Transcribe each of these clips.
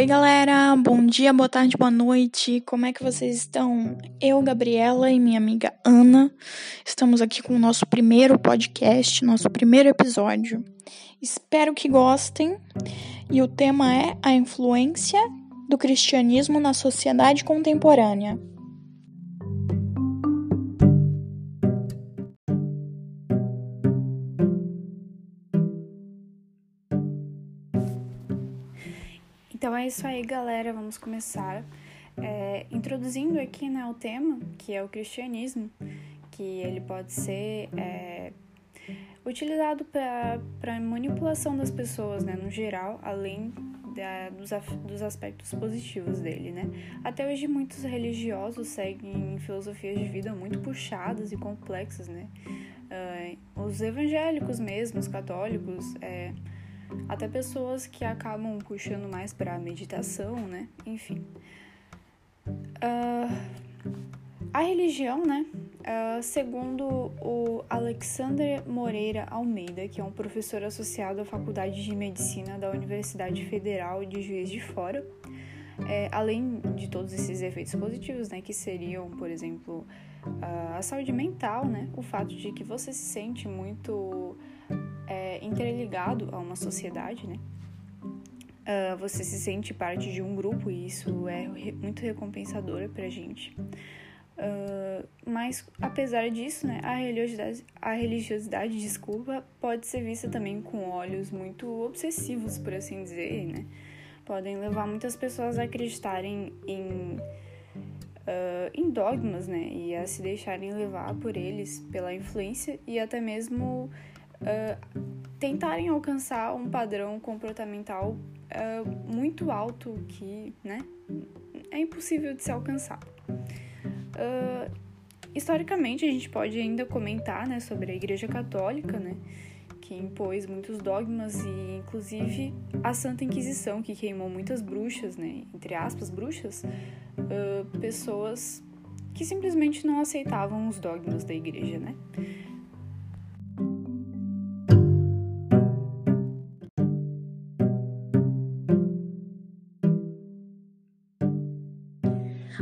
Oi, galera! Bom dia, boa tarde, boa noite. Como é que vocês estão? Eu, Gabriela e minha amiga Ana estamos aqui com o nosso primeiro podcast, nosso primeiro episódio. Espero que gostem. E o tema é a influência do cristianismo na sociedade contemporânea. Então é isso aí, galera. Vamos começar é, introduzindo aqui né, o tema, que é o cristianismo, que ele pode ser é, utilizado para manipulação das pessoas, né, no geral, além da, dos, dos aspectos positivos dele, né? Até hoje muitos religiosos seguem filosofias de vida muito puxadas e complexas, né? Uh, os evangélicos mesmo, os católicos, é, até pessoas que acabam puxando mais para meditação, né? Enfim. Uh, a religião, né? Uh, segundo o Alexander Moreira Almeida, que é um professor associado à Faculdade de Medicina da Universidade Federal de Juiz de Fora, é, além de todos esses efeitos positivos, né, que seriam, por exemplo, uh, a saúde mental, né, o fato de que você se sente muito interligado a uma sociedade, né? Uh, você se sente parte de um grupo e isso é re muito recompensador pra gente. Uh, mas apesar disso, né, a religiosidade, a religiosidade, desculpa, pode ser vista também com olhos muito obsessivos, por assim dizer, né? Podem levar muitas pessoas a acreditarem em, uh, em dogmas, né, e a se deixarem levar por eles pela influência e até mesmo uh, tentarem alcançar um padrão comportamental uh, muito alto que, né, é impossível de ser alcançado. Uh, historicamente, a gente pode ainda comentar, né, sobre a Igreja Católica, né, que impôs muitos dogmas e, inclusive, a Santa Inquisição, que queimou muitas bruxas, né, entre aspas, bruxas, uh, pessoas que simplesmente não aceitavam os dogmas da Igreja, né.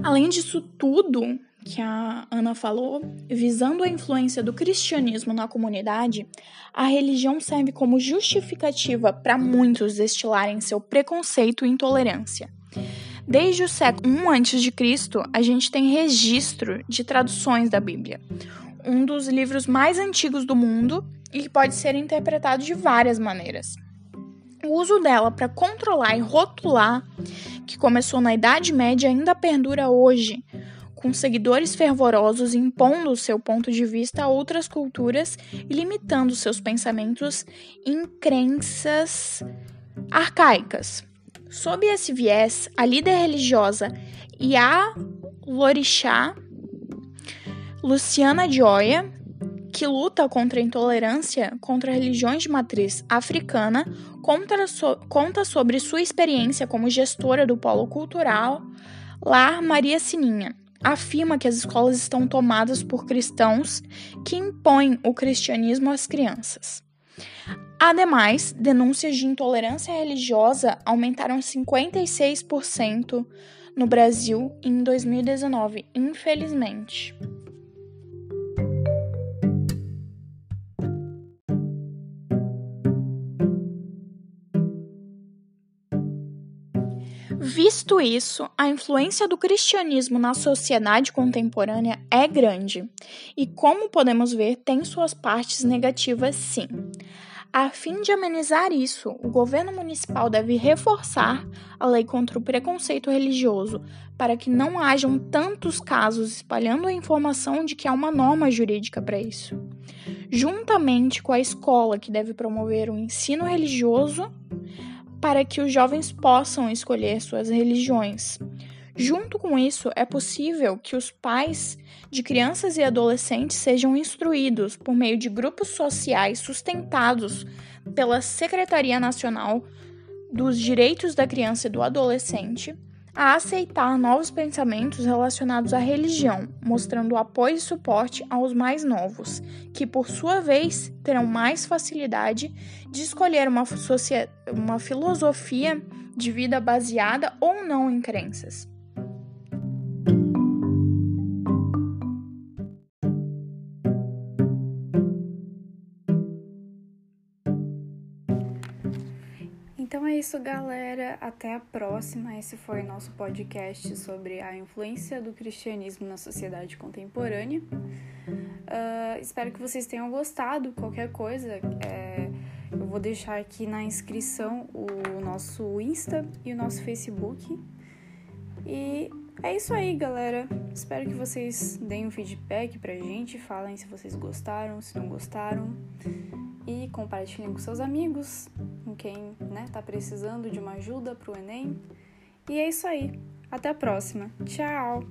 Além disso tudo que a Ana falou, visando a influência do cristianismo na comunidade, a religião serve como justificativa para muitos destilarem seu preconceito e intolerância. Desde o século I a.C., a gente tem registro de traduções da Bíblia, um dos livros mais antigos do mundo e que pode ser interpretado de várias maneiras. O uso dela para controlar e rotular, que começou na Idade Média, ainda perdura hoje, com seguidores fervorosos impondo seu ponto de vista a outras culturas e limitando seus pensamentos em crenças arcaicas. Sob esse viés, a líder religiosa Ia Lorixá, Luciana Gioia, que luta contra a intolerância contra religiões de matriz africana, so, conta sobre sua experiência como gestora do polo cultural Lar Maria Sininha. Afirma que as escolas estão tomadas por cristãos que impõem o cristianismo às crianças. Ademais, denúncias de intolerância religiosa aumentaram 56% no Brasil em 2019, infelizmente. Visto isso, a influência do cristianismo na sociedade contemporânea é grande, e como podemos ver, tem suas partes negativas sim. A fim de amenizar isso, o governo municipal deve reforçar a lei contra o preconceito religioso para que não hajam tantos casos espalhando a informação de que há uma norma jurídica para isso. Juntamente com a escola, que deve promover o ensino religioso para que os jovens possam escolher suas religiões. Junto com isso, é possível que os pais de crianças e adolescentes sejam instruídos por meio de grupos sociais sustentados pela Secretaria Nacional dos Direitos da Criança e do Adolescente a aceitar novos pensamentos relacionados à religião, mostrando apoio e suporte aos mais novos, que por sua vez terão mais facilidade de escolher uma, uma filosofia de vida baseada ou não em crenças. Então é isso, galera. Até a próxima. Esse foi nosso podcast sobre a influência do cristianismo na sociedade contemporânea. Uh, espero que vocês tenham gostado. Qualquer coisa, é, eu vou deixar aqui na inscrição o nosso Insta e o nosso Facebook. E é isso aí, galera. Espero que vocês deem um feedback pra gente, falem se vocês gostaram, se não gostaram e compartilhem com seus amigos, com quem né, tá precisando de uma ajuda pro Enem. E é isso aí. Até a próxima. Tchau!